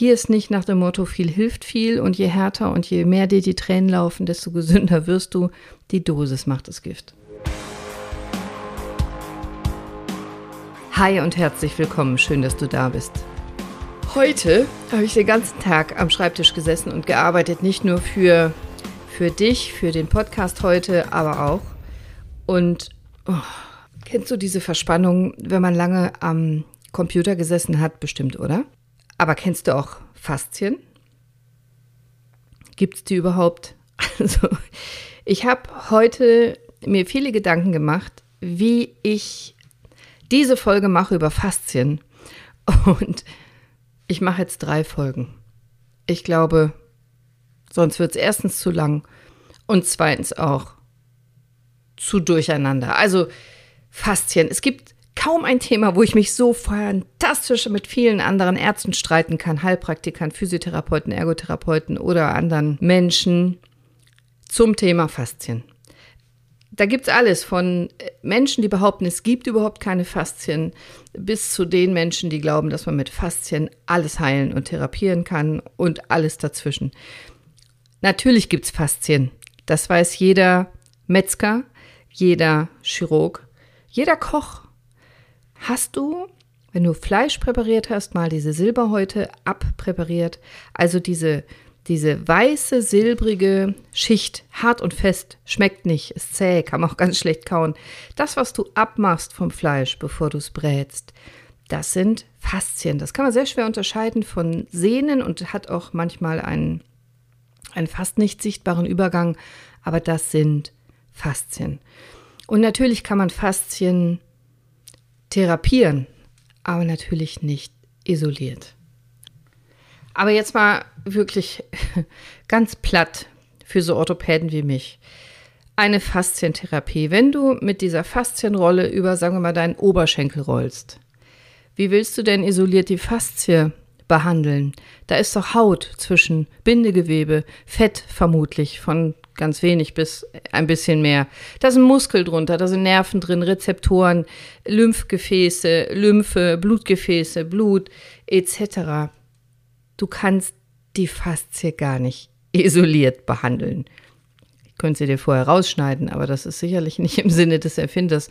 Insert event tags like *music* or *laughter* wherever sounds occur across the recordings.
Hier ist nicht nach dem Motto, viel hilft viel und je härter und je mehr dir die Tränen laufen, desto gesünder wirst du. Die Dosis macht das Gift. Hi und herzlich willkommen, schön, dass du da bist. Heute habe ich den ganzen Tag am Schreibtisch gesessen und gearbeitet, nicht nur für, für dich, für den Podcast heute, aber auch. Und oh, kennst du diese Verspannung, wenn man lange am Computer gesessen hat, bestimmt, oder? Aber kennst du auch Faszien? Gibt es die überhaupt? *laughs* Also, ich habe heute mir viele Gedanken gemacht, wie ich diese Folge mache über Faszien. Und ich mache jetzt drei Folgen. Ich glaube, sonst wird es erstens zu lang und zweitens auch zu durcheinander. Also Faszien. Es gibt kaum ein Thema, wo ich mich so fantastisch mit vielen anderen Ärzten streiten kann, Heilpraktikern, Physiotherapeuten, Ergotherapeuten oder anderen Menschen zum Thema Faszien. Da gibt es alles von Menschen, die behaupten, es gibt überhaupt keine Faszien, bis zu den Menschen, die glauben, dass man mit Faszien alles heilen und therapieren kann und alles dazwischen. Natürlich gibt es Faszien. Das weiß jeder Metzger, jeder Chirurg, jeder Koch Hast du, wenn du Fleisch präpariert hast, mal diese Silberhäute abpräpariert, also diese, diese weiße, silbrige Schicht, hart und fest, schmeckt nicht, ist zäh, kann man auch ganz schlecht kauen. Das, was du abmachst vom Fleisch, bevor du es brätst, das sind Faszien. Das kann man sehr schwer unterscheiden von Sehnen und hat auch manchmal einen, einen fast nicht sichtbaren Übergang, aber das sind Faszien. Und natürlich kann man Faszien therapieren, aber natürlich nicht isoliert. Aber jetzt mal wirklich *laughs* ganz platt für so Orthopäden wie mich. Eine Faszientherapie. Wenn du mit dieser Faszienrolle über, sagen wir mal, deinen Oberschenkel rollst, wie willst du denn isoliert die Faszie behandeln? Da ist doch Haut zwischen Bindegewebe, Fett vermutlich von ganz wenig bis ein bisschen mehr. Da sind Muskel drunter, da sind Nerven drin, Rezeptoren, Lymphgefäße, Lymphe, Blutgefäße, Blut etc. Du kannst die Faszie gar nicht isoliert behandeln. Ich könnte sie dir vorher rausschneiden, aber das ist sicherlich nicht im Sinne des Erfinders.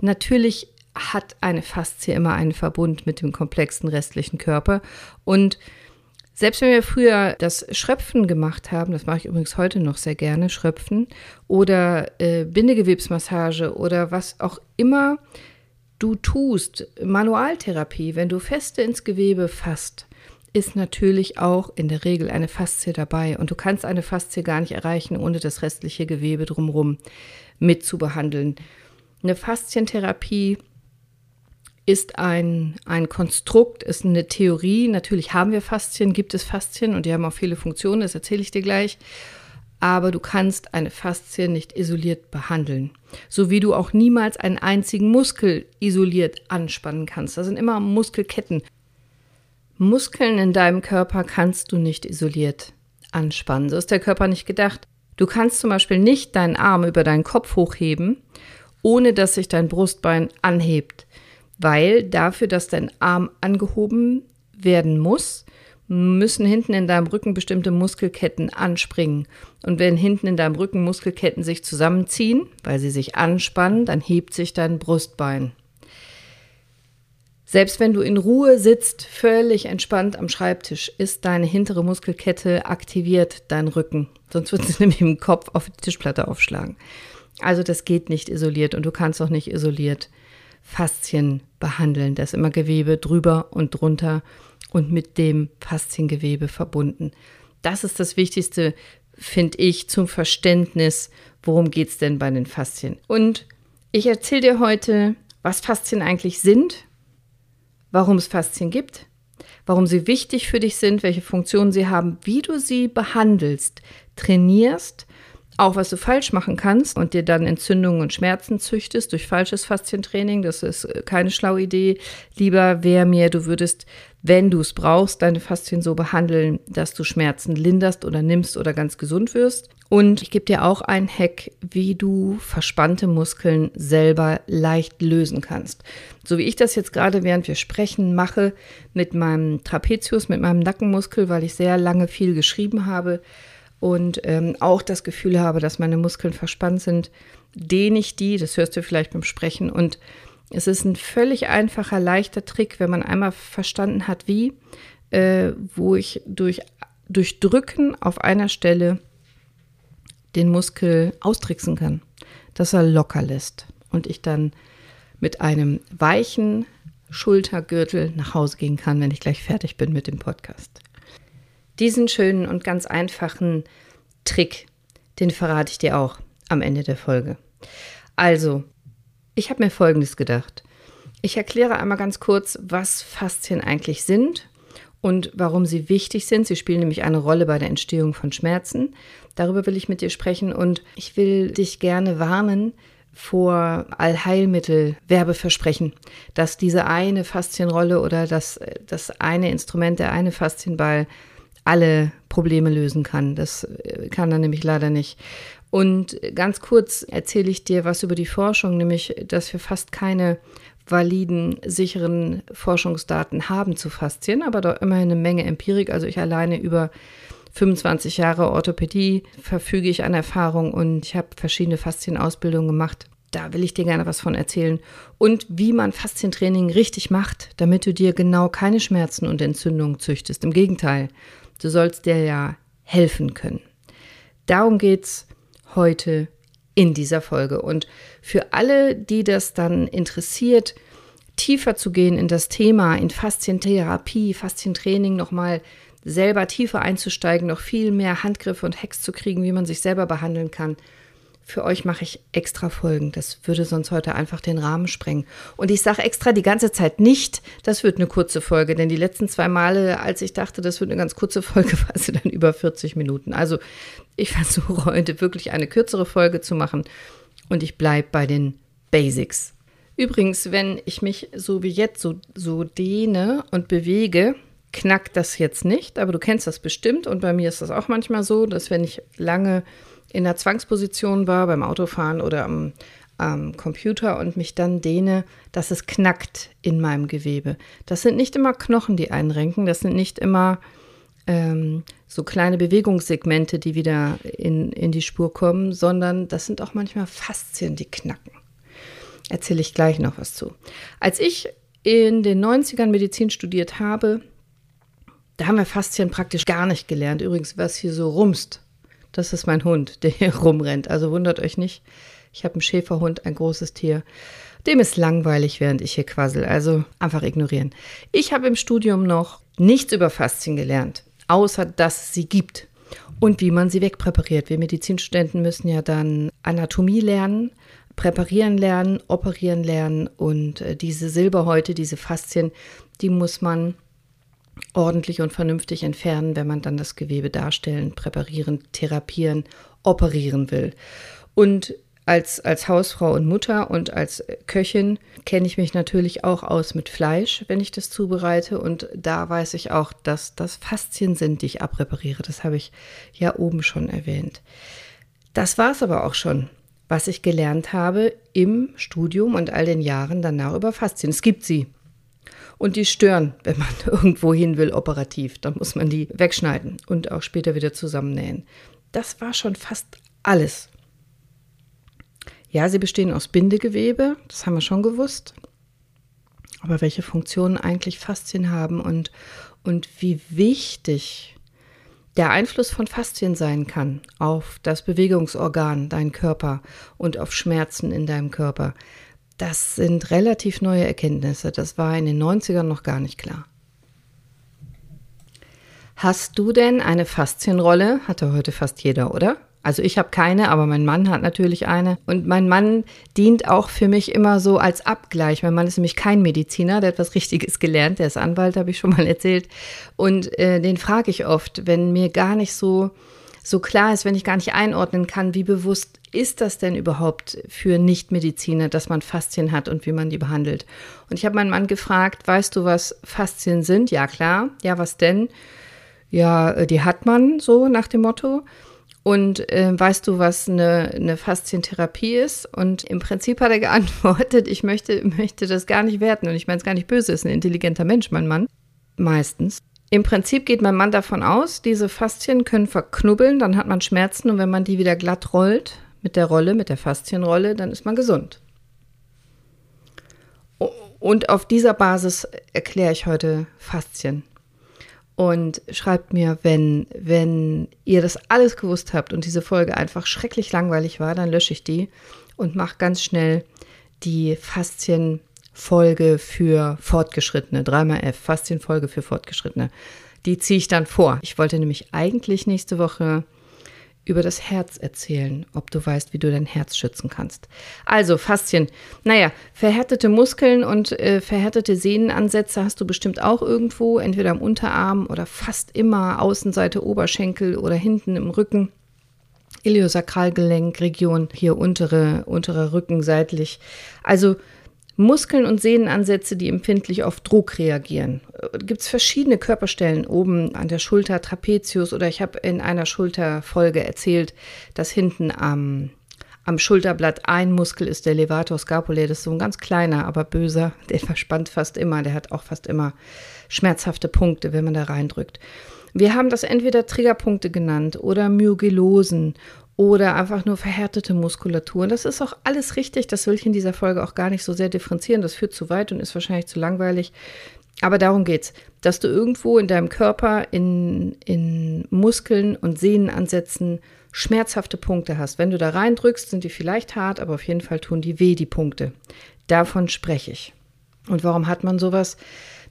Natürlich hat eine Faszie immer einen Verbund mit dem komplexen restlichen Körper und selbst wenn wir früher das Schröpfen gemacht haben, das mache ich übrigens heute noch sehr gerne, Schröpfen oder äh, Bindegewebsmassage oder was auch immer du tust, Manualtherapie, wenn du Feste ins Gewebe fasst, ist natürlich auch in der Regel eine Faszie dabei. Und du kannst eine Faszie gar nicht erreichen, ohne das restliche Gewebe drumherum mit zu behandeln. Eine Faszientherapie ist ein, ein Konstrukt, ist eine Theorie. Natürlich haben wir Faszien, gibt es Faszien und die haben auch viele Funktionen, das erzähle ich dir gleich. Aber du kannst eine Faszie nicht isoliert behandeln. So wie du auch niemals einen einzigen Muskel isoliert anspannen kannst. Das sind immer Muskelketten. Muskeln in deinem Körper kannst du nicht isoliert anspannen. So ist der Körper nicht gedacht. Du kannst zum Beispiel nicht deinen Arm über deinen Kopf hochheben, ohne dass sich dein Brustbein anhebt weil dafür, dass dein Arm angehoben werden muss, müssen hinten in deinem Rücken bestimmte Muskelketten anspringen. Und wenn hinten in deinem Rücken Muskelketten sich zusammenziehen, weil sie sich anspannen, dann hebt sich dein Brustbein. Selbst wenn du in Ruhe sitzt, völlig entspannt am Schreibtisch, ist deine hintere Muskelkette aktiviert, dein Rücken. Sonst wird sie *laughs* nämlich im Kopf auf die Tischplatte aufschlagen. Also das geht nicht isoliert und du kannst auch nicht isoliert Faszien behandeln. Da ist immer Gewebe drüber und drunter und mit dem Fasziengewebe verbunden. Das ist das Wichtigste, finde ich, zum Verständnis, worum geht es denn bei den Faszien. Und ich erzähle dir heute, was Faszien eigentlich sind, warum es Faszien gibt, warum sie wichtig für dich sind, welche Funktionen sie haben, wie du sie behandelst, trainierst auch was du falsch machen kannst und dir dann Entzündungen und Schmerzen züchtest durch falsches Faszientraining, das ist äh, keine schlaue Idee. Lieber wäre mir, du würdest wenn du es brauchst, deine Faszien so behandeln, dass du Schmerzen linderst oder nimmst oder ganz gesund wirst. Und ich gebe dir auch einen Hack, wie du verspannte Muskeln selber leicht lösen kannst. So wie ich das jetzt gerade, während wir sprechen, mache mit meinem Trapezius, mit meinem Nackenmuskel, weil ich sehr lange viel geschrieben habe und ähm, auch das Gefühl habe, dass meine Muskeln verspannt sind, dehne ich die, das hörst du vielleicht beim Sprechen. Und es ist ein völlig einfacher, leichter Trick, wenn man einmal verstanden hat, wie, äh, wo ich durch, durch Drücken auf einer Stelle den Muskel austricksen kann, dass er locker lässt und ich dann mit einem weichen Schultergürtel nach Hause gehen kann, wenn ich gleich fertig bin mit dem Podcast. Diesen schönen und ganz einfachen Trick, den verrate ich dir auch am Ende der Folge. Also, ich habe mir Folgendes gedacht. Ich erkläre einmal ganz kurz, was Faszien eigentlich sind und warum sie wichtig sind. Sie spielen nämlich eine Rolle bei der Entstehung von Schmerzen. Darüber will ich mit dir sprechen und ich will dich gerne warnen vor Allheilmittel-Werbeversprechen, dass diese eine Faszienrolle oder das, das eine Instrument, der eine Faszienball alle Probleme lösen kann. Das äh, kann er nämlich leider nicht. Und ganz kurz erzähle ich dir was über die Forschung, nämlich, dass wir fast keine validen, sicheren Forschungsdaten haben zu Faszien, aber doch immerhin eine Menge Empirik. Also ich alleine über 25 Jahre Orthopädie verfüge ich an Erfahrung und ich habe verschiedene Faszienausbildungen gemacht. Da will ich dir gerne was von erzählen. Und wie man Faszientraining richtig macht, damit du dir genau keine Schmerzen und Entzündungen züchtest. Im Gegenteil, Du sollst dir ja helfen können. Darum geht's heute in dieser Folge. Und für alle, die das dann interessiert, tiefer zu gehen in das Thema, in Faszientherapie, Faszientraining nochmal selber tiefer einzusteigen, noch viel mehr Handgriffe und Hacks zu kriegen, wie man sich selber behandeln kann, für euch mache ich extra Folgen. Das würde sonst heute einfach den Rahmen sprengen. Und ich sage extra die ganze Zeit nicht, das wird eine kurze Folge, denn die letzten zwei Male, als ich dachte, das wird eine ganz kurze Folge, *laughs* war sie dann über 40 Minuten. Also ich versuche heute wirklich eine kürzere Folge zu machen und ich bleibe bei den Basics. Übrigens, wenn ich mich so wie jetzt so, so dehne und bewege, knackt das jetzt nicht, aber du kennst das bestimmt und bei mir ist das auch manchmal so, dass wenn ich lange in der Zwangsposition war beim Autofahren oder am, am Computer und mich dann dehne, dass es knackt in meinem Gewebe. Das sind nicht immer Knochen, die einrenken, das sind nicht immer ähm, so kleine Bewegungssegmente, die wieder in, in die Spur kommen, sondern das sind auch manchmal Faszien, die knacken. Erzähle ich gleich noch was zu. Als ich in den 90ern Medizin studiert habe, da haben wir Faszien praktisch gar nicht gelernt. Übrigens, was hier so rumst, das ist mein Hund, *laughs* der hier rumrennt. Also wundert euch nicht. Ich habe einen Schäferhund, ein großes Tier. Dem ist langweilig, während ich hier quassel. Also einfach ignorieren. Ich habe im Studium noch nichts über Faszien gelernt, außer dass es sie gibt und wie man sie wegpräpariert. Wir Medizinstudenten müssen ja dann Anatomie lernen, präparieren lernen, operieren lernen und äh, diese Silberhäute, diese Faszien, die muss man ordentlich und vernünftig entfernen, wenn man dann das Gewebe darstellen, präparieren, therapieren, operieren will. Und als, als Hausfrau und Mutter und als Köchin kenne ich mich natürlich auch aus mit Fleisch, wenn ich das zubereite. Und da weiß ich auch, dass das Faszien sind, die ich abrepariere. Das habe ich ja oben schon erwähnt. Das war es aber auch schon, was ich gelernt habe im Studium und all den Jahren danach über Faszien. Es gibt sie und die stören, wenn man *laughs* irgendwo hin will operativ. Dann muss man die wegschneiden und auch später wieder zusammennähen. Das war schon fast alles. Ja, sie bestehen aus Bindegewebe, das haben wir schon gewusst. Aber welche Funktionen eigentlich Faszien haben und, und wie wichtig der Einfluss von Faszien sein kann auf das Bewegungsorgan, dein Körper und auf Schmerzen in deinem Körper, das sind relativ neue Erkenntnisse. Das war in den 90ern noch gar nicht klar. Hast du denn eine Faszienrolle? Hatte heute fast jeder, oder? Also ich habe keine, aber mein Mann hat natürlich eine. Und mein Mann dient auch für mich immer so als Abgleich. Mein Mann ist nämlich kein Mediziner, der hat was Richtiges gelernt, der ist Anwalt, habe ich schon mal erzählt. Und äh, den frage ich oft, wenn mir gar nicht so so klar ist, wenn ich gar nicht einordnen kann, wie bewusst ist das denn überhaupt für Nichtmediziner, dass man Faszien hat und wie man die behandelt. Und ich habe meinen Mann gefragt, weißt du, was Faszien sind? Ja, klar. Ja, was denn? Ja, äh, die hat man so nach dem Motto. Und äh, weißt du, was eine, eine Faszientherapie ist? Und im Prinzip hat er *laughs* geantwortet, ich möchte, möchte das gar nicht werten. Und ich meine es gar nicht böse, ist ein intelligenter Mensch, mein Mann. Meistens. Im Prinzip geht mein Mann davon aus, diese Faszien können verknubbeln, dann hat man Schmerzen und wenn man die wieder glatt rollt, mit der Rolle, mit der Faszienrolle, dann ist man gesund. Und auf dieser Basis erkläre ich heute Faszien und schreibt mir, wenn, wenn ihr das alles gewusst habt und diese Folge einfach schrecklich langweilig war, dann lösche ich die und mache ganz schnell die Faszienfolge für Fortgeschrittene, dreimal F, Faszienfolge für Fortgeschrittene. Die ziehe ich dann vor. Ich wollte nämlich eigentlich nächste Woche über das Herz erzählen, ob du weißt, wie du dein Herz schützen kannst. Also Faszien. Naja, verhärtete Muskeln und äh, verhärtete Sehnenansätze hast du bestimmt auch irgendwo, entweder am Unterarm oder fast immer Außenseite Oberschenkel oder hinten im Rücken. Iliosakralgelenk, Region, hier untere, untere Rücken seitlich. Also Muskeln und Sehnenansätze, die empfindlich auf Druck reagieren. Gibt es verschiedene Körperstellen oben an der Schulter, Trapezius oder ich habe in einer Schulterfolge erzählt, dass hinten am, am Schulterblatt ein Muskel ist, der Levator scapulae. Das ist so ein ganz kleiner, aber böser. Der verspannt fast immer. Der hat auch fast immer schmerzhafte Punkte, wenn man da reindrückt. Wir haben das entweder Triggerpunkte genannt oder Myogelosen oder einfach nur verhärtete Muskulatur. Das ist auch alles richtig. Das will ich in dieser Folge auch gar nicht so sehr differenzieren. Das führt zu weit und ist wahrscheinlich zu langweilig. Aber darum geht's, dass du irgendwo in deinem Körper in, in Muskeln und Sehnenansätzen schmerzhafte Punkte hast. Wenn du da reindrückst, sind die vielleicht hart, aber auf jeden Fall tun die weh, die Punkte. Davon spreche ich. Und warum hat man sowas?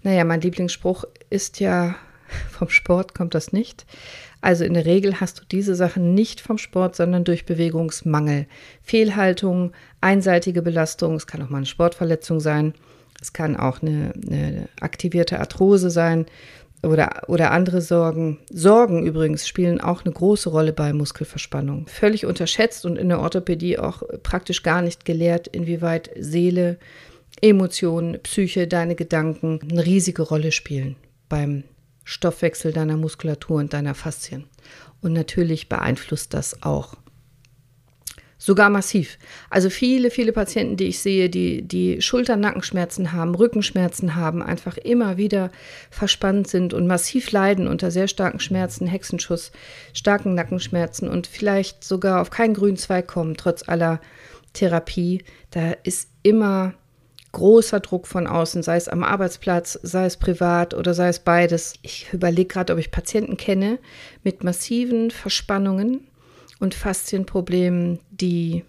Naja, mein Lieblingsspruch ist ja, *laughs* vom Sport kommt das nicht. Also in der Regel hast du diese Sachen nicht vom Sport, sondern durch Bewegungsmangel. Fehlhaltung, einseitige Belastung, es kann auch mal eine Sportverletzung sein, es kann auch eine, eine aktivierte Arthrose sein oder, oder andere Sorgen. Sorgen übrigens spielen auch eine große Rolle bei Muskelverspannung. Völlig unterschätzt und in der Orthopädie auch praktisch gar nicht gelehrt, inwieweit Seele, Emotionen, Psyche, deine Gedanken eine riesige Rolle spielen beim Stoffwechsel deiner Muskulatur und deiner Faszien. Und natürlich beeinflusst das auch. Sogar massiv. Also viele, viele Patienten, die ich sehe, die, die Schulter-Nackenschmerzen haben, Rückenschmerzen haben, einfach immer wieder verspannt sind und massiv leiden unter sehr starken Schmerzen, Hexenschuss, starken Nackenschmerzen und vielleicht sogar auf keinen grünen Zweig kommen, trotz aller Therapie. Da ist immer großer Druck von außen, sei es am Arbeitsplatz, sei es privat oder sei es beides. Ich überlege gerade, ob ich Patienten kenne mit massiven Verspannungen und Faszienproblemen, die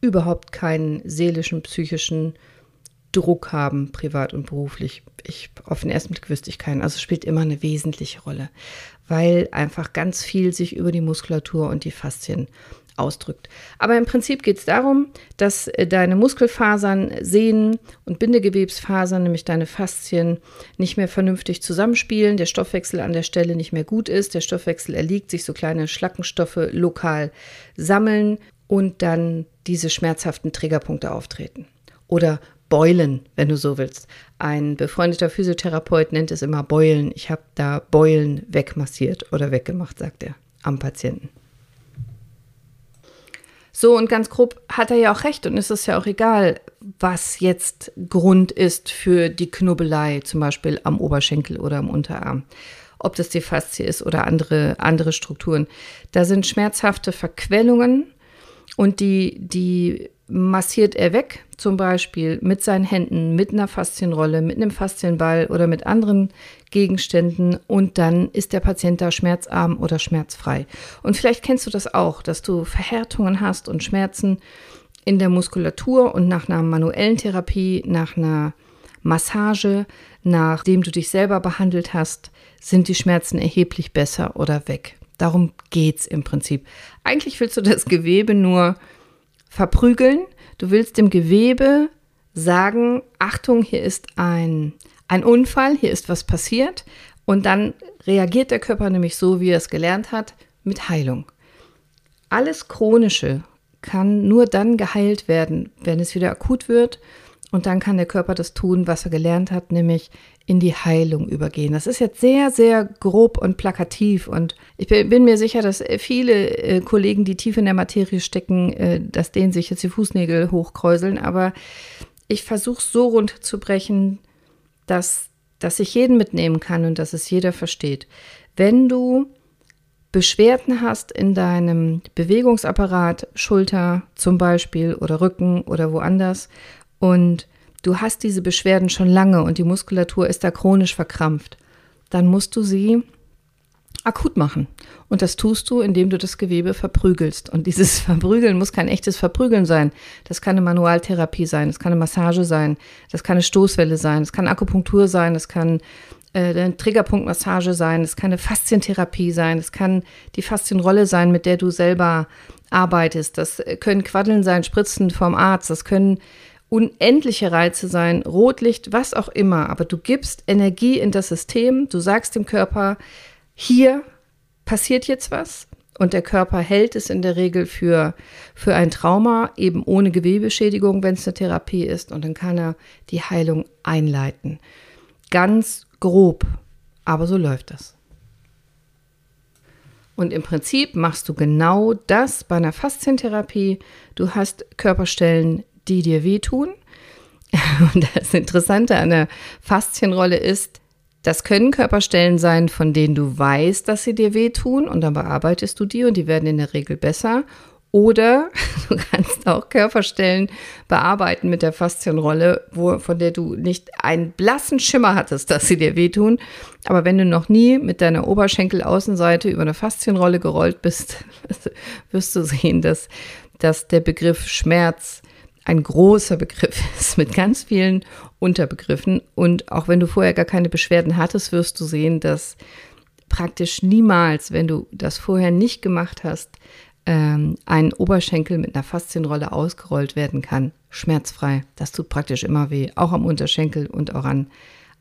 überhaupt keinen seelischen, psychischen Druck haben, privat und beruflich. Ich auf den ersten Blick wüsste ich keinen. Also spielt immer eine wesentliche Rolle, weil einfach ganz viel sich über die Muskulatur und die Faszien ausdrückt. Aber im Prinzip geht es darum, dass äh, deine Muskelfasern, Sehnen und Bindegewebsfasern, nämlich deine Faszien, nicht mehr vernünftig zusammenspielen, der Stoffwechsel an der Stelle nicht mehr gut ist, der Stoffwechsel erliegt, sich so kleine Schlackenstoffe lokal sammeln und dann diese schmerzhaften Triggerpunkte auftreten. Oder Beulen, wenn du so willst. Ein befreundeter Physiotherapeut nennt es immer Beulen. Ich habe da Beulen wegmassiert oder weggemacht, sagt er am Patienten. So, und ganz grob hat er ja auch recht und es ist ja auch egal, was jetzt Grund ist für die Knubbelei, zum Beispiel am Oberschenkel oder am Unterarm. Ob das die Faszie ist oder andere, andere Strukturen. Da sind schmerzhafte Verquellungen und die, die massiert er weg, zum Beispiel mit seinen Händen, mit einer Faszienrolle, mit einem Faszienball oder mit anderen Gegenständen und dann ist der Patient da schmerzarm oder schmerzfrei. Und vielleicht kennst du das auch, dass du Verhärtungen hast und Schmerzen in der Muskulatur und nach einer manuellen Therapie, nach einer Massage, nachdem du dich selber behandelt hast, sind die Schmerzen erheblich besser oder weg. Darum geht's im Prinzip. Eigentlich willst du das Gewebe nur verprügeln. Du willst dem Gewebe sagen, Achtung, hier ist ein, ein Unfall, hier ist was passiert. Und dann reagiert der Körper nämlich so, wie er es gelernt hat, mit Heilung. alles Chronische kann nur dann geheilt werden, wenn es wieder akut wird. Und dann kann der Körper das tun, was er gelernt hat, nämlich in die Heilung übergehen. Das ist jetzt sehr, sehr grob und plakativ. Und ich bin, mir sicher, dass viele äh, Kollegen, die tief in der Materie stecken, äh, dass denen sich jetzt die Fußnägel hochkräuseln. Aber ich versuche so rund zu brechen, dass, dass ich jeden mitnehmen kann und dass es jeder versteht. Wenn du Beschwerden hast in deinem Bewegungsapparat, Schulter zum Beispiel oder Rücken oder woanders und du hast diese Beschwerden schon lange und die Muskulatur ist da chronisch verkrampft, dann musst du sie akut machen. Und das tust du, indem du das Gewebe verprügelst. Und dieses *laughs* Verprügeln muss kein echtes Verprügeln sein. Das kann eine Manualtherapie sein, das kann eine Massage sein, das kann eine Stoßwelle sein, das kann Akupunktur sein, das kann äh, eine Triggerpunktmassage sein, es kann eine Faszientherapie sein, es kann die Faszienrolle sein, mit der du selber arbeitest. Das können Quaddeln sein, Spritzen vom Arzt, das können unendliche Reize sein, Rotlicht, was auch immer. Aber du gibst Energie in das System, du sagst dem Körper, hier passiert jetzt was. Und der Körper hält es in der Regel für, für ein Trauma, eben ohne Gewebeschädigung, wenn es eine Therapie ist. Und dann kann er die Heilung einleiten. Ganz grob, aber so läuft das. Und im Prinzip machst du genau das bei einer Faszientherapie. Du hast Körperstellen, die dir wehtun. *laughs* Und das Interessante an der Faszienrolle ist, das können Körperstellen sein, von denen du weißt, dass sie dir wehtun und dann bearbeitest du die und die werden in der Regel besser. Oder *laughs* du kannst auch Körperstellen bearbeiten mit der Faszienrolle, wo, von der du nicht einen blassen Schimmer hattest, dass sie dir wehtun. Aber wenn du noch nie mit deiner Oberschenkelaußenseite über eine Faszienrolle gerollt bist, *laughs* wirst du sehen, dass, dass der Begriff Schmerz ein großer Begriff *laughs* ist mit ganz vielen Unterbegriffen. Und auch wenn du vorher gar keine Beschwerden hattest, wirst du sehen, dass praktisch niemals, wenn du das vorher nicht gemacht hast, ähm, ein Oberschenkel mit einer Faszienrolle ausgerollt werden kann, schmerzfrei. Das tut praktisch immer weh, auch am Unterschenkel und auch an,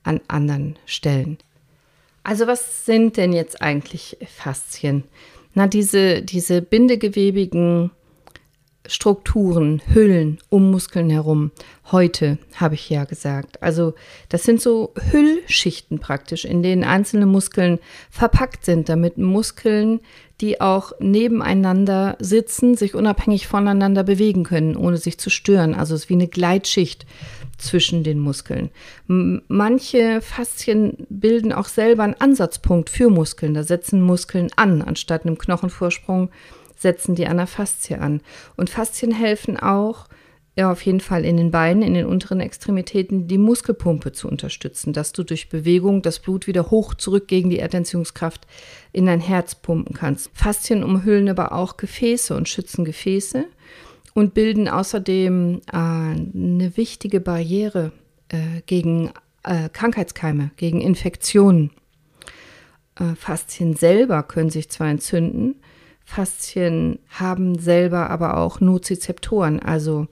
an anderen Stellen. Also was sind denn jetzt eigentlich Faszien? Na, diese, diese bindegewebigen Strukturen, Hüllen um Muskeln herum. Heute habe ich ja gesagt. Also das sind so Hüllschichten praktisch, in denen einzelne Muskeln verpackt sind, damit Muskeln, die auch nebeneinander sitzen, sich unabhängig voneinander bewegen können, ohne sich zu stören. Also es ist wie eine Gleitschicht zwischen den Muskeln. Manche Faszien bilden auch selber einen Ansatzpunkt für Muskeln. Da setzen Muskeln an, anstatt einem Knochenvorsprung setzen die an der Faszie an. Und Faszien helfen auch, ja, auf jeden Fall in den Beinen, in den unteren Extremitäten, die Muskelpumpe zu unterstützen, dass du durch Bewegung das Blut wieder hoch zurück gegen die Erdanziehungskraft in dein Herz pumpen kannst. Faszien umhüllen aber auch Gefäße und schützen Gefäße und bilden außerdem äh, eine wichtige Barriere äh, gegen äh, Krankheitskeime, gegen Infektionen. Äh, Faszien selber können sich zwar entzünden, Faszien haben selber aber auch Nozizeptoren, also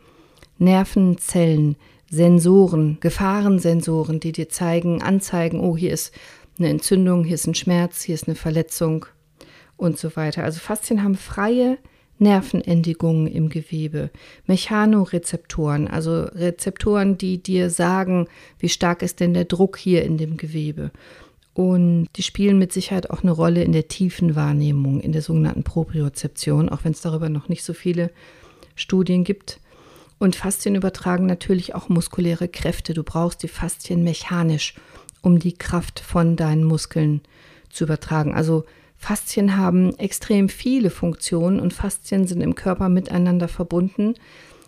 Nervenzellen, Sensoren, Gefahrensensoren, die dir zeigen, anzeigen, oh, hier ist eine Entzündung, hier ist ein Schmerz, hier ist eine Verletzung und so weiter. Also Faszien haben freie Nervenendigungen im Gewebe, Mechanorezeptoren, also Rezeptoren, die dir sagen, wie stark ist denn der Druck hier in dem Gewebe. Und die spielen mit Sicherheit auch eine Rolle in der tiefen Wahrnehmung, in der sogenannten Propriozeption, auch wenn es darüber noch nicht so viele Studien gibt. Und Faszien übertragen natürlich auch muskuläre Kräfte. Du brauchst die Faszien mechanisch, um die Kraft von deinen Muskeln zu übertragen. Also Faszien haben extrem viele Funktionen und Faszien sind im Körper miteinander verbunden.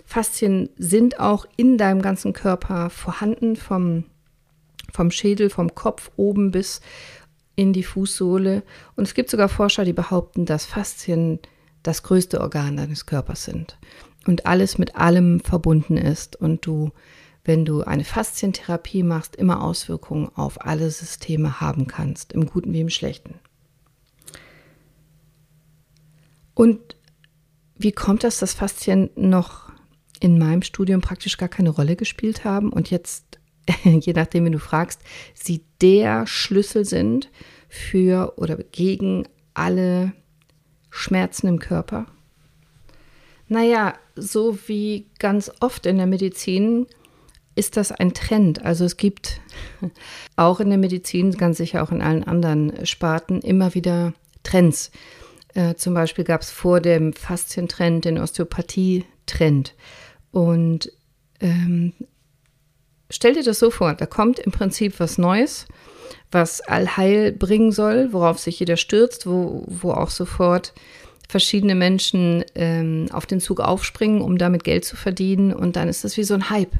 Faszien sind auch in deinem ganzen Körper vorhanden, vom vom Schädel, vom Kopf oben bis in die Fußsohle. Und es gibt sogar Forscher, die behaupten, dass Faszien das größte Organ deines Körpers sind und alles mit allem verbunden ist und du, wenn du eine Faszientherapie machst, immer Auswirkungen auf alle Systeme haben kannst, im Guten wie im Schlechten. Und wie kommt das, dass Faszien noch in meinem Studium praktisch gar keine Rolle gespielt haben und jetzt *laughs* je nachdem, wie du fragst, sie der Schlüssel sind für oder gegen alle Schmerzen im Körper. Naja, so wie ganz oft in der Medizin ist das ein Trend. Also es gibt *laughs* auch in der Medizin, ganz sicher auch in allen anderen Sparten, immer wieder Trends. Äh, zum Beispiel gab es vor dem Faszientrend den Osteopathie-Trend. Und ähm, stell dir das so vor, da kommt im Prinzip was Neues, was Allheil bringen soll, worauf sich jeder stürzt, wo, wo auch sofort verschiedene Menschen ähm, auf den Zug aufspringen, um damit Geld zu verdienen. Und dann ist das wie so ein Hype.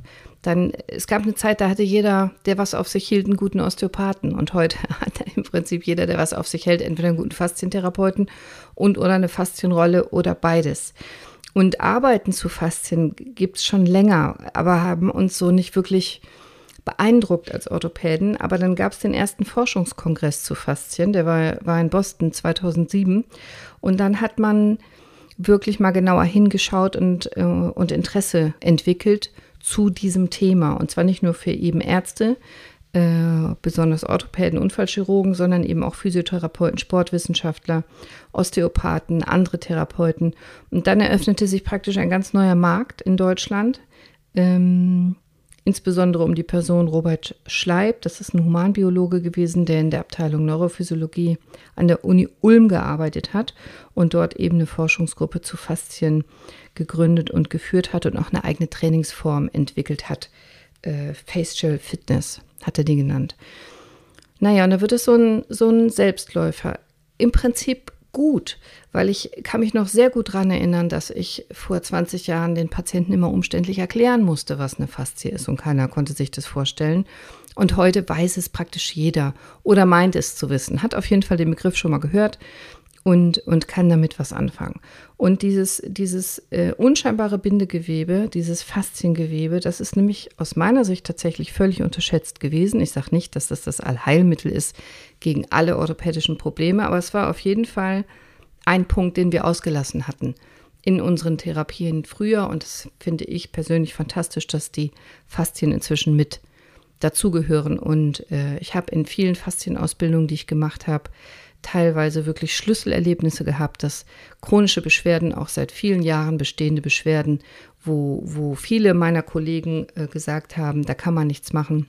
Dann, es gab eine Zeit, da hatte jeder, der was auf sich hielt, einen guten Osteopathen. Und heute *laughs* hat im Prinzip jeder, der was auf sich hält, entweder einen guten Faszientherapeuten und oder eine Faszienrolle oder beides. Und Arbeiten zu Faszien gibt es schon länger, aber haben uns so nicht wirklich beeindruckt als Orthopäden. Aber dann gab es den ersten Forschungskongress zu Faszien, der war, war in Boston 2007. Und dann hat man wirklich mal genauer hingeschaut und, äh, und Interesse entwickelt zu diesem Thema. Und zwar nicht nur für eben Ärzte, äh, besonders Orthopäden, Unfallchirurgen, sondern eben auch Physiotherapeuten, Sportwissenschaftler, Osteopathen, andere Therapeuten. Und dann eröffnete sich praktisch ein ganz neuer Markt in Deutschland. Ähm, insbesondere um die Person Robert Schleib. Das ist ein Humanbiologe gewesen, der in der Abteilung Neurophysiologie an der Uni Ulm gearbeitet hat und dort eben eine Forschungsgruppe zu Faszien gegründet und geführt hat und auch eine eigene Trainingsform entwickelt hat. Äh, Facial Fitness hat er die genannt. Naja, und da wird es so ein, so ein Selbstläufer. Im Prinzip gut, weil ich kann mich noch sehr gut daran erinnern, dass ich vor 20 Jahren den Patienten immer umständlich erklären musste, was eine Faszie ist und keiner konnte sich das vorstellen. Und heute weiß es praktisch jeder oder meint es zu wissen, hat auf jeden Fall den Begriff schon mal gehört und, und kann damit was anfangen. Und dieses, dieses äh, unscheinbare Bindegewebe, dieses Fasziengewebe, das ist nämlich aus meiner Sicht tatsächlich völlig unterschätzt gewesen. Ich sage nicht, dass das das Allheilmittel ist gegen alle orthopädischen Probleme, aber es war auf jeden Fall ein Punkt, den wir ausgelassen hatten in unseren Therapien früher. Und das finde ich persönlich fantastisch, dass die Faszien inzwischen mit dazugehören. Und äh, ich habe in vielen Faszienausbildungen, die ich gemacht habe, teilweise wirklich Schlüsselerlebnisse gehabt, dass chronische Beschwerden, auch seit vielen Jahren bestehende Beschwerden, wo, wo viele meiner Kollegen äh, gesagt haben, da kann man nichts machen,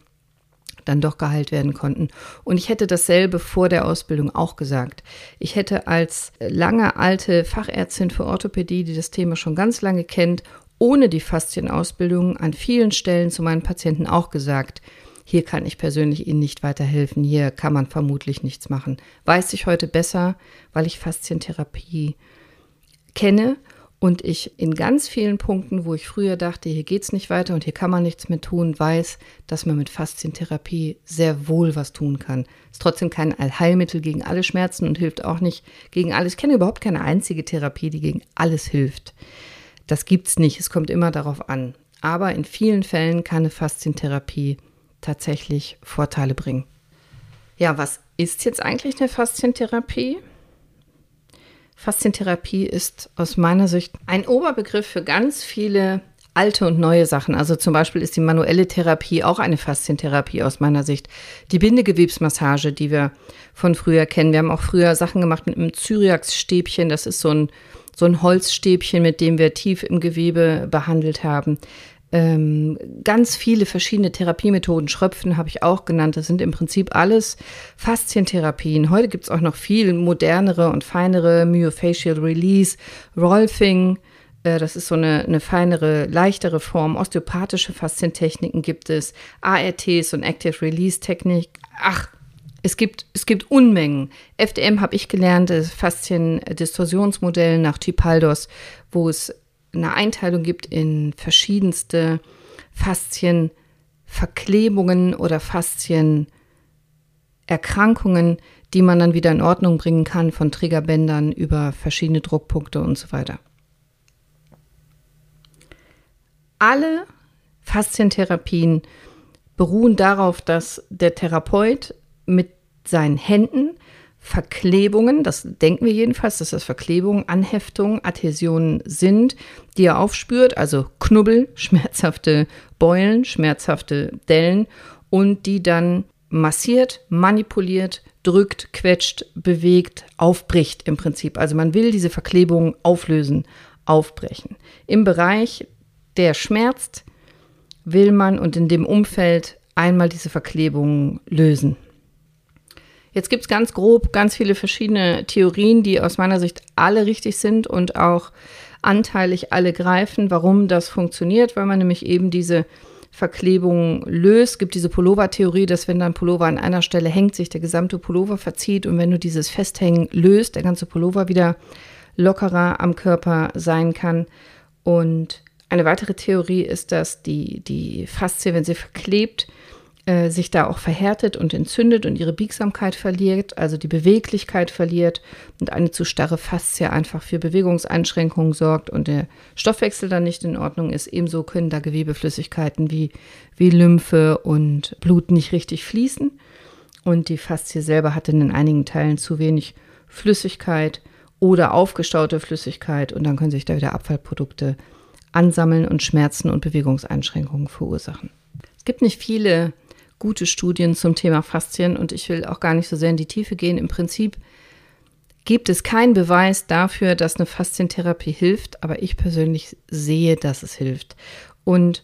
dann doch geheilt werden konnten. Und ich hätte dasselbe vor der Ausbildung auch gesagt. Ich hätte als lange alte Fachärztin für Orthopädie, die das Thema schon ganz lange kennt, ohne die Faszienausbildung an vielen Stellen zu meinen Patienten auch gesagt, hier kann ich persönlich Ihnen nicht weiterhelfen, hier kann man vermutlich nichts machen. Weiß ich heute besser, weil ich Faszientherapie kenne und ich in ganz vielen Punkten, wo ich früher dachte, hier geht es nicht weiter und hier kann man nichts mehr tun, weiß, dass man mit Faszientherapie sehr wohl was tun kann. Ist trotzdem kein Allheilmittel gegen alle Schmerzen und hilft auch nicht gegen alles. Ich kenne überhaupt keine einzige Therapie, die gegen alles hilft. Das gibt es nicht. Es kommt immer darauf an. Aber in vielen Fällen kann eine Faszientherapie tatsächlich Vorteile bringen. Ja, was ist jetzt eigentlich eine Faszientherapie? Faszientherapie ist aus meiner Sicht ein Oberbegriff für ganz viele alte und neue Sachen. Also zum Beispiel ist die manuelle Therapie auch eine Faszientherapie aus meiner Sicht. Die Bindegewebsmassage, die wir von früher kennen. Wir haben auch früher Sachen gemacht mit einem Zyriax-Stäbchen. Das ist so ein, so ein Holzstäbchen, mit dem wir tief im Gewebe behandelt haben ähm, ganz viele verschiedene Therapiemethoden. Schröpfen habe ich auch genannt. Das sind im Prinzip alles Faszientherapien. Heute gibt es auch noch viel modernere und feinere Myofacial Release, Rolfing. Äh, das ist so eine, eine feinere, leichtere Form. Osteopathische Faszientechniken gibt es. ARTs und Active Release Technik. Ach, es gibt, es gibt Unmengen. FDM habe ich gelernt, Faszien-Distorsionsmodell nach Tipaldos, wo es eine Einteilung gibt in verschiedenste Faszienverklebungen oder Faszienerkrankungen, die man dann wieder in Ordnung bringen kann, von Triggerbändern über verschiedene Druckpunkte und so weiter. Alle Faszientherapien beruhen darauf, dass der Therapeut mit seinen Händen Verklebungen, das denken wir jedenfalls, dass das Verklebungen, Anheftungen, Adhäsionen sind, die er aufspürt, also Knubbel, *laughs* schmerzhafte Beulen, schmerzhafte Dellen und die dann massiert, manipuliert, drückt, quetscht, bewegt, aufbricht im Prinzip. Also man will diese Verklebungen auflösen, aufbrechen. Im Bereich, der schmerzt, will man und in dem Umfeld einmal diese Verklebungen lösen. Jetzt gibt es ganz grob ganz viele verschiedene Theorien, die aus meiner Sicht alle richtig sind und auch anteilig alle greifen, warum das funktioniert, weil man nämlich eben diese Verklebung löst. Es gibt diese Pullover-Theorie, dass wenn dein Pullover an einer Stelle hängt, sich der gesamte Pullover verzieht und wenn du dieses Festhängen löst, der ganze Pullover wieder lockerer am Körper sein kann. Und eine weitere Theorie ist, dass die, die Faszie, wenn sie verklebt, äh, sich da auch verhärtet und entzündet und ihre Biegsamkeit verliert, also die Beweglichkeit verliert und eine zu starre Faszie einfach für Bewegungseinschränkungen sorgt und der Stoffwechsel dann nicht in Ordnung ist. Ebenso können da Gewebeflüssigkeiten wie, wie Lymphe und Blut nicht richtig fließen und die Faszie selber hat in einigen Teilen zu wenig Flüssigkeit oder aufgestaute Flüssigkeit und dann können sich da wieder Abfallprodukte ansammeln und Schmerzen und Bewegungseinschränkungen verursachen. Es gibt nicht viele gute Studien zum Thema Faszien und ich will auch gar nicht so sehr in die Tiefe gehen. Im Prinzip gibt es keinen Beweis dafür, dass eine Faszientherapie hilft, aber ich persönlich sehe, dass es hilft. Und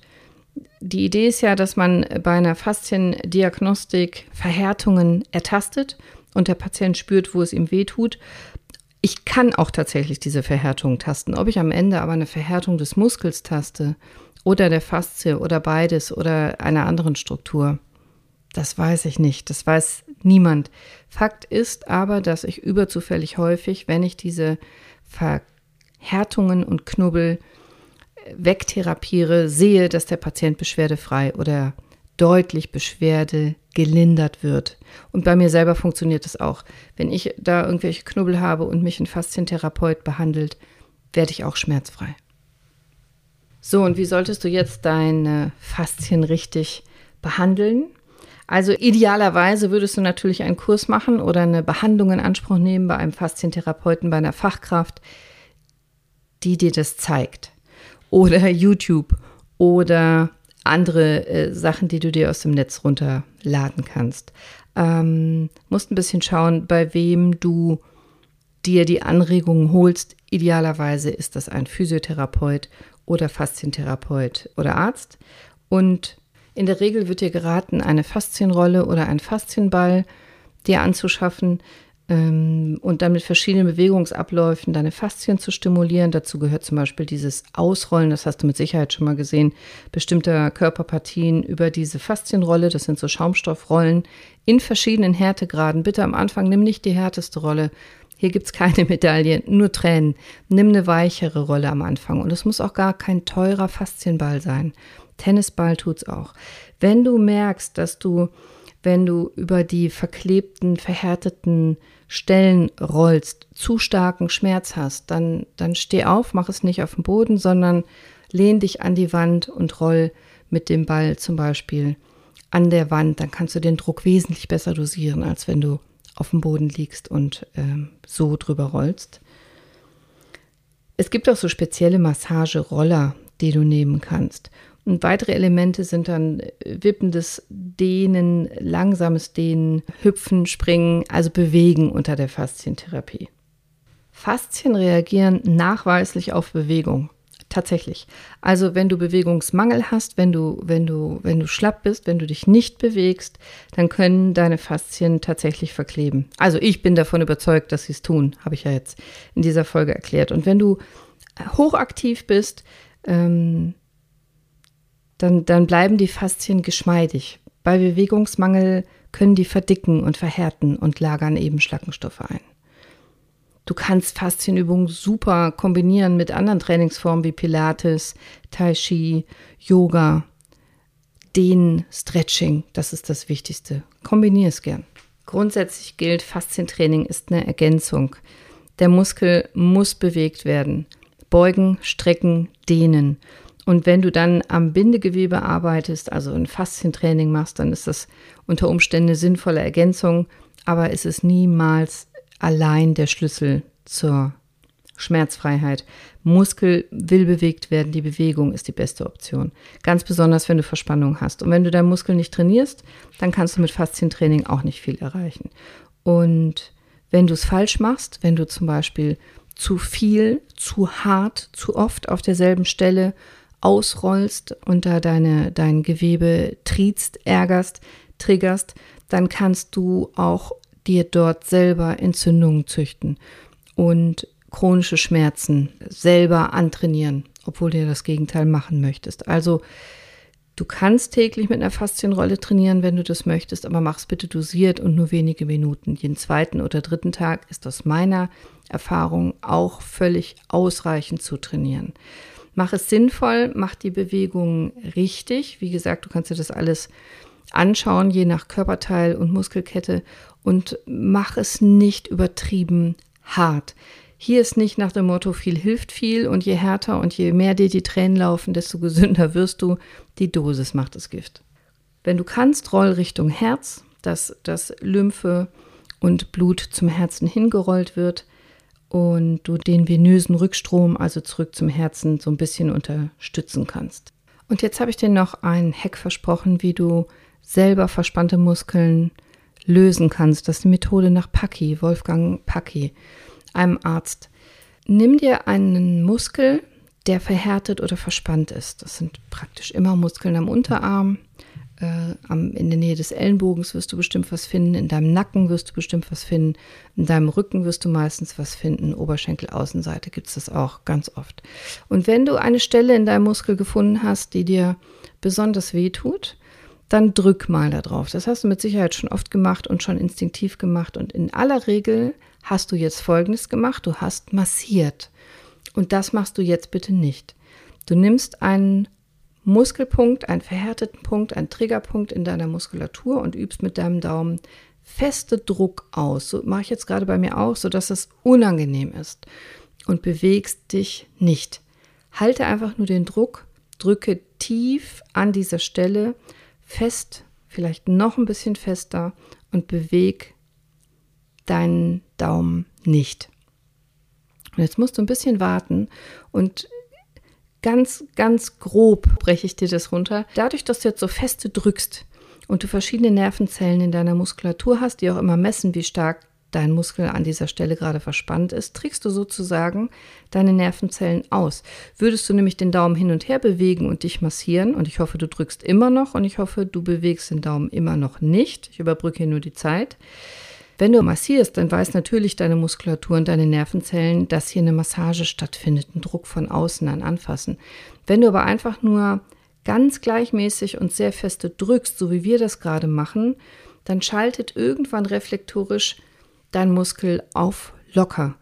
die Idee ist ja, dass man bei einer Fasziendiagnostik Verhärtungen ertastet und der Patient spürt, wo es ihm weh tut. Ich kann auch tatsächlich diese Verhärtung tasten. Ob ich am Ende aber eine Verhärtung des Muskels taste oder der Faszie oder beides oder einer anderen Struktur, das weiß ich nicht, das weiß niemand. Fakt ist aber, dass ich überzufällig häufig, wenn ich diese Verhärtungen und Knubbel äh, wegtherapiere, sehe, dass der Patient beschwerdefrei oder deutlich Beschwerde gelindert wird. Und bei mir selber funktioniert das auch. Wenn ich da irgendwelche Knubbel habe und mich ein Faszientherapeut behandelt, werde ich auch schmerzfrei. So, und wie solltest du jetzt deine Faszien richtig behandeln? Also idealerweise würdest du natürlich einen Kurs machen oder eine Behandlung in Anspruch nehmen bei einem Faszientherapeuten, bei einer Fachkraft, die dir das zeigt. Oder YouTube oder andere äh, Sachen, die du dir aus dem Netz runterladen kannst. Ähm, musst ein bisschen schauen, bei wem du dir die Anregungen holst. Idealerweise ist das ein Physiotherapeut oder Faszientherapeut oder Arzt. Und in der Regel wird dir geraten, eine Faszienrolle oder einen Faszienball dir anzuschaffen ähm, und dann mit verschiedenen Bewegungsabläufen deine Faszien zu stimulieren. Dazu gehört zum Beispiel dieses Ausrollen, das hast du mit Sicherheit schon mal gesehen, bestimmter Körperpartien über diese Faszienrolle. Das sind so Schaumstoffrollen in verschiedenen Härtegraden. Bitte am Anfang nimm nicht die härteste Rolle. Hier gibt es keine *laughs* Medaille, nur Tränen. Nimm eine weichere Rolle am Anfang. Und es muss auch gar kein teurer Faszienball sein. Tennisball tut es auch. Wenn du merkst, dass du, wenn du über die verklebten, verhärteten Stellen rollst, zu starken Schmerz hast, dann, dann steh auf, mach es nicht auf dem Boden, sondern lehn dich an die Wand und roll mit dem Ball zum Beispiel an der Wand. Dann kannst du den Druck wesentlich besser dosieren, als wenn du auf dem Boden liegst und ähm, so drüber rollst. Es gibt auch so spezielle Massageroller, die du nehmen kannst. Und weitere Elemente sind dann äh, wippendes Dehnen, langsames Dehnen, Hüpfen, Springen, also Bewegen unter der Faszientherapie. Faszien reagieren nachweislich auf Bewegung. Tatsächlich. Also wenn du Bewegungsmangel hast, wenn du, wenn du, wenn du schlapp bist, wenn du dich nicht bewegst, dann können deine Faszien tatsächlich verkleben. Also ich bin davon überzeugt, dass sie es tun, habe ich ja jetzt in dieser Folge erklärt. Und wenn du hochaktiv bist, ähm, dann, dann bleiben die Faszien geschmeidig. Bei Bewegungsmangel können die verdicken und verhärten und lagern eben Schlackenstoffe ein. Du kannst Faszienübungen super kombinieren mit anderen Trainingsformen wie Pilates, Tai Chi, Yoga, Dehnen, Stretching. Das ist das Wichtigste. Kombinier es gern. Grundsätzlich gilt, Faszientraining ist eine Ergänzung. Der Muskel muss bewegt werden. Beugen, strecken, dehnen. Und wenn du dann am Bindegewebe arbeitest, also ein Faszientraining machst, dann ist das unter Umständen eine sinnvolle Ergänzung, aber es ist niemals allein der Schlüssel zur Schmerzfreiheit. Muskel will bewegt werden, die Bewegung ist die beste Option. Ganz besonders, wenn du Verspannung hast. Und wenn du deinen Muskel nicht trainierst, dann kannst du mit Faszientraining auch nicht viel erreichen. Und wenn du es falsch machst, wenn du zum Beispiel zu viel, zu hart, zu oft auf derselben Stelle ausrollst und da deine, dein Gewebe triezt, ärgerst, triggerst, dann kannst du auch dir dort selber Entzündungen züchten und chronische Schmerzen selber antrainieren, obwohl du das Gegenteil machen möchtest. Also du kannst täglich mit einer Faszienrolle trainieren, wenn du das möchtest, aber mach es bitte dosiert und nur wenige Minuten. Jeden zweiten oder dritten Tag ist aus meiner Erfahrung auch völlig ausreichend zu trainieren. Mach es sinnvoll, mach die Bewegungen richtig. Wie gesagt, du kannst dir das alles anschauen, je nach Körperteil und Muskelkette und mach es nicht übertrieben hart. Hier ist nicht nach dem Motto, viel hilft viel und je härter und je mehr dir die Tränen laufen, desto gesünder wirst du. Die Dosis macht das Gift. Wenn du kannst, roll Richtung Herz, dass das Lymphe und Blut zum Herzen hingerollt wird und du den venösen Rückstrom, also zurück zum Herzen, so ein bisschen unterstützen kannst. Und jetzt habe ich dir noch einen Hack versprochen, wie du selber verspannte Muskeln lösen kannst. Das ist die Methode nach Paki, Wolfgang Paki, einem Arzt. Nimm dir einen Muskel, der verhärtet oder verspannt ist. Das sind praktisch immer Muskeln am Unterarm, äh, am, in der Nähe des Ellenbogens wirst du bestimmt was finden, in deinem Nacken wirst du bestimmt was finden, in deinem Rücken wirst du meistens was finden, Oberschenkelaußenseite gibt es das auch ganz oft. Und wenn du eine Stelle in deinem Muskel gefunden hast, die dir besonders weh tut, dann drück mal da drauf. Das hast du mit Sicherheit schon oft gemacht und schon instinktiv gemacht. Und in aller Regel hast du jetzt Folgendes gemacht. Du hast massiert. Und das machst du jetzt bitte nicht. Du nimmst einen Muskelpunkt, einen verhärteten Punkt, einen Triggerpunkt in deiner Muskulatur und übst mit deinem Daumen feste Druck aus. So mache ich jetzt gerade bei mir auch, sodass es unangenehm ist und bewegst dich nicht. Halte einfach nur den Druck, drücke tief an dieser Stelle fest, vielleicht noch ein bisschen fester und beweg deinen Daumen nicht. Und jetzt musst du ein bisschen warten und ganz, ganz grob breche ich dir das runter. Dadurch, dass du jetzt so feste drückst und du verschiedene Nervenzellen in deiner Muskulatur hast, die auch immer messen, wie stark dein Muskel an dieser Stelle gerade verspannt ist, trickst du sozusagen deine Nervenzellen aus. Würdest du nämlich den Daumen hin und her bewegen und dich massieren, und ich hoffe, du drückst immer noch, und ich hoffe, du bewegst den Daumen immer noch nicht, ich überbrücke hier nur die Zeit, wenn du massierst, dann weiß natürlich deine Muskulatur und deine Nervenzellen, dass hier eine Massage stattfindet, ein Druck von außen an Anfassen. Wenn du aber einfach nur ganz gleichmäßig und sehr feste drückst, so wie wir das gerade machen, dann schaltet irgendwann reflektorisch dein Muskel auf locker.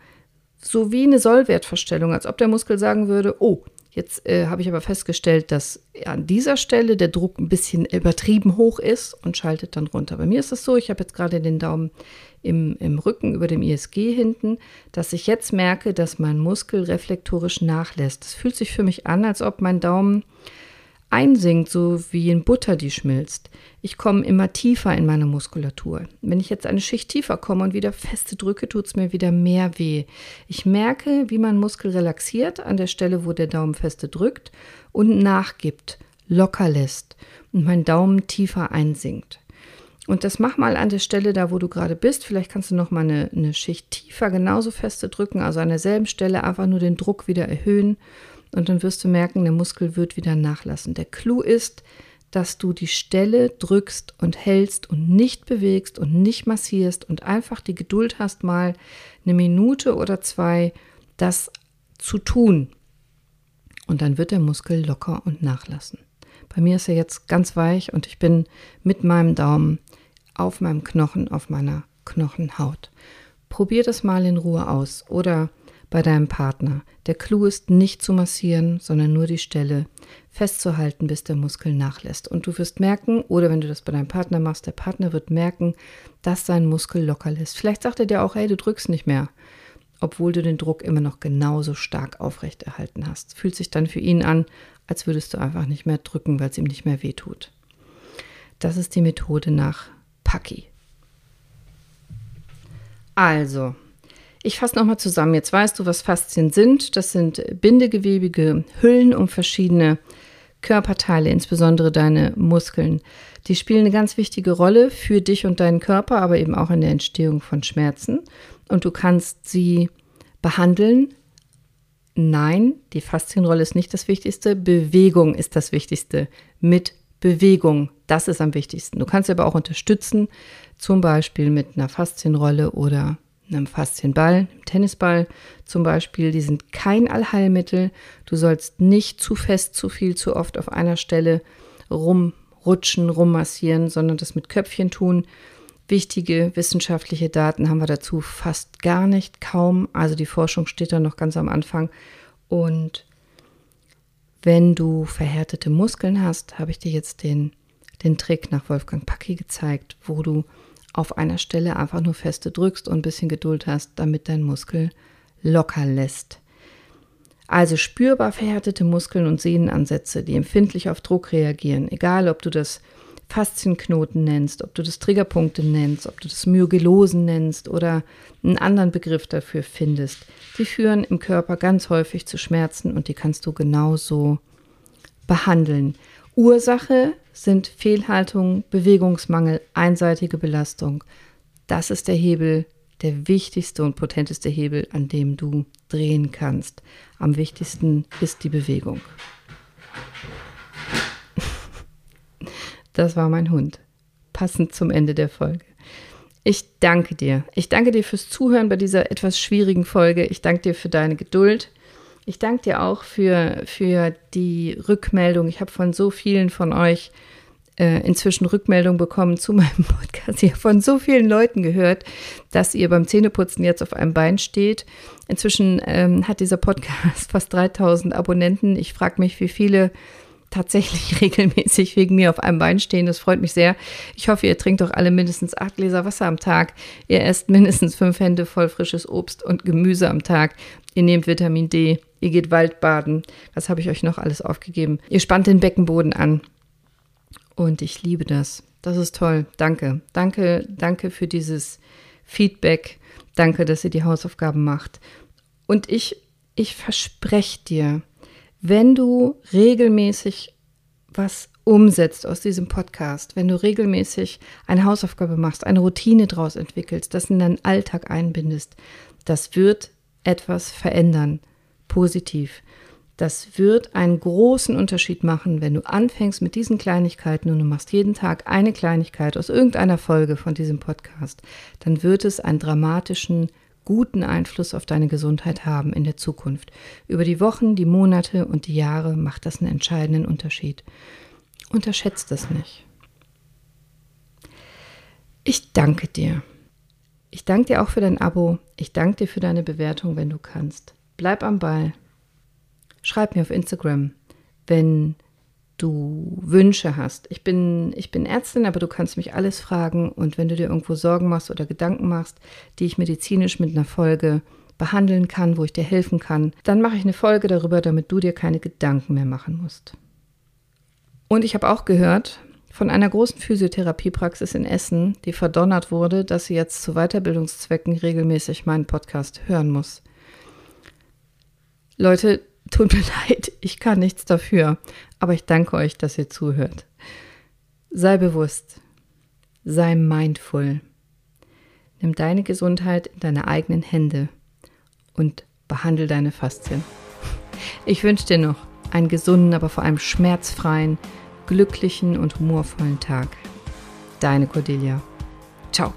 So wie eine Sollwertverstellung, als ob der Muskel sagen würde, oh, Jetzt äh, habe ich aber festgestellt, dass an dieser Stelle der Druck ein bisschen übertrieben hoch ist und schaltet dann runter. Bei mir ist es so, ich habe jetzt gerade den Daumen im, im Rücken über dem ISG hinten, dass ich jetzt merke, dass mein Muskel reflektorisch nachlässt. Es fühlt sich für mich an, als ob mein Daumen einsinkt, so wie in Butter, die schmilzt. Ich komme immer tiefer in meine Muskulatur. Wenn ich jetzt eine Schicht tiefer komme und wieder feste drücke, tut es mir wieder mehr weh. Ich merke, wie mein Muskel relaxiert an der Stelle, wo der Daumen feste drückt und nachgibt, locker lässt und mein Daumen tiefer einsinkt. Und das mach mal an der Stelle da, wo du gerade bist. Vielleicht kannst du noch mal eine, eine Schicht tiefer genauso feste drücken, also an derselben Stelle einfach nur den Druck wieder erhöhen und dann wirst du merken, der Muskel wird wieder nachlassen. Der Clou ist, dass du die Stelle drückst und hältst und nicht bewegst und nicht massierst und einfach die Geduld hast, mal eine Minute oder zwei das zu tun. Und dann wird der Muskel locker und nachlassen. Bei mir ist er jetzt ganz weich und ich bin mit meinem Daumen auf meinem Knochen, auf meiner Knochenhaut. Probier das mal in Ruhe aus oder bei deinem Partner. Der Clou ist nicht zu massieren, sondern nur die Stelle festzuhalten, bis der Muskel nachlässt. Und du wirst merken, oder wenn du das bei deinem Partner machst, der Partner wird merken, dass sein Muskel locker lässt. Vielleicht sagt er dir auch, hey, du drückst nicht mehr, obwohl du den Druck immer noch genauso stark aufrechterhalten hast. Fühlt sich dann für ihn an, als würdest du einfach nicht mehr drücken, weil es ihm nicht mehr wehtut. Das ist die Methode nach Paki. Also, ich fasse nochmal zusammen. Jetzt weißt du, was Faszien sind. Das sind bindegewebige Hüllen um verschiedene Körperteile, insbesondere deine Muskeln. Die spielen eine ganz wichtige Rolle für dich und deinen Körper, aber eben auch in der Entstehung von Schmerzen. Und du kannst sie Behandeln? Nein, die Faszienrolle ist nicht das Wichtigste. Bewegung ist das Wichtigste. Mit Bewegung, das ist am wichtigsten. Du kannst aber auch unterstützen, zum Beispiel mit einer Faszienrolle oder einem Faszienball, einem Tennisball zum Beispiel. Die sind kein Allheilmittel. Du sollst nicht zu fest, zu viel, zu oft auf einer Stelle rumrutschen, rummassieren, sondern das mit Köpfchen tun. Wichtige wissenschaftliche Daten haben wir dazu fast gar nicht, kaum. Also die Forschung steht da noch ganz am Anfang. Und wenn du verhärtete Muskeln hast, habe ich dir jetzt den, den Trick nach Wolfgang Packi gezeigt, wo du auf einer Stelle einfach nur feste drückst und ein bisschen Geduld hast, damit dein Muskel locker lässt. Also spürbar verhärtete Muskeln und Sehnenansätze, die empfindlich auf Druck reagieren, egal ob du das Faszienknoten nennst, ob du das Triggerpunkte nennst, ob du das Myogelosen nennst oder einen anderen Begriff dafür findest, die führen im Körper ganz häufig zu Schmerzen und die kannst du genauso behandeln. Ursache sind Fehlhaltung, Bewegungsmangel, einseitige Belastung. Das ist der Hebel, der wichtigste und potenteste Hebel, an dem du drehen kannst. Am wichtigsten ist die Bewegung. Das war mein Hund. Passend zum Ende der Folge. Ich danke dir. Ich danke dir fürs Zuhören bei dieser etwas schwierigen Folge. Ich danke dir für deine Geduld. Ich danke dir auch für, für die Rückmeldung. Ich habe von so vielen von euch äh, inzwischen Rückmeldung bekommen zu *laughs* meinem Podcast. Ich habe von so vielen Leuten gehört, dass ihr beim Zähneputzen jetzt auf einem Bein steht. Inzwischen ähm, hat dieser Podcast *laughs* fast 3000 Abonnenten. Ich frage mich, wie viele tatsächlich *laughs* regelmäßig wegen mir auf einem Bein stehen. Das freut mich sehr. Ich hoffe, ihr trinkt doch alle mindestens acht Gläser Wasser am Tag. Ihr esst mindestens fünf Hände voll frisches Obst und Gemüse am Tag. Ihr nehmt Vitamin D. Ihr geht Waldbaden. Was habe ich euch noch alles aufgegeben? Ihr spannt den Beckenboden an. Und ich liebe das. Das ist toll. Danke. Danke, danke für dieses Feedback. Danke, dass ihr die Hausaufgaben macht. Und ich, ich verspreche dir, wenn du regelmäßig was umsetzt aus diesem Podcast, wenn du regelmäßig eine Hausaufgabe machst, eine Routine daraus entwickelst, das in deinen Alltag einbindest, das wird etwas verändern, positiv. Das wird einen großen Unterschied machen, wenn du anfängst mit diesen Kleinigkeiten und du machst jeden Tag eine Kleinigkeit aus irgendeiner Folge von diesem Podcast, dann wird es einen dramatischen guten Einfluss auf deine Gesundheit haben in der Zukunft. Über die Wochen, die Monate und die Jahre macht das einen entscheidenden Unterschied. Unterschätzt das nicht. Ich danke dir. Ich danke dir auch für dein Abo. Ich danke dir für deine Bewertung, wenn du kannst. Bleib am Ball. Schreib mir auf Instagram, wenn du Wünsche hast. Ich bin, ich bin Ärztin, aber du kannst mich alles fragen. Und wenn du dir irgendwo Sorgen machst oder Gedanken machst, die ich medizinisch mit einer Folge behandeln kann, wo ich dir helfen kann, dann mache ich eine Folge darüber, damit du dir keine Gedanken mehr machen musst. Und ich habe auch gehört von einer großen Physiotherapiepraxis in Essen, die verdonnert wurde, dass sie jetzt zu Weiterbildungszwecken regelmäßig meinen Podcast hören muss. Leute, Tut mir *laughs* leid, ich kann nichts dafür, aber ich danke euch, dass ihr zuhört. Sei bewusst, sei mindful. Nimm deine Gesundheit in deine eigenen Hände und behandle deine Faszien. Ich wünsche dir noch einen gesunden, aber vor allem schmerzfreien, glücklichen und humorvollen Tag. Deine Cordelia. Ciao.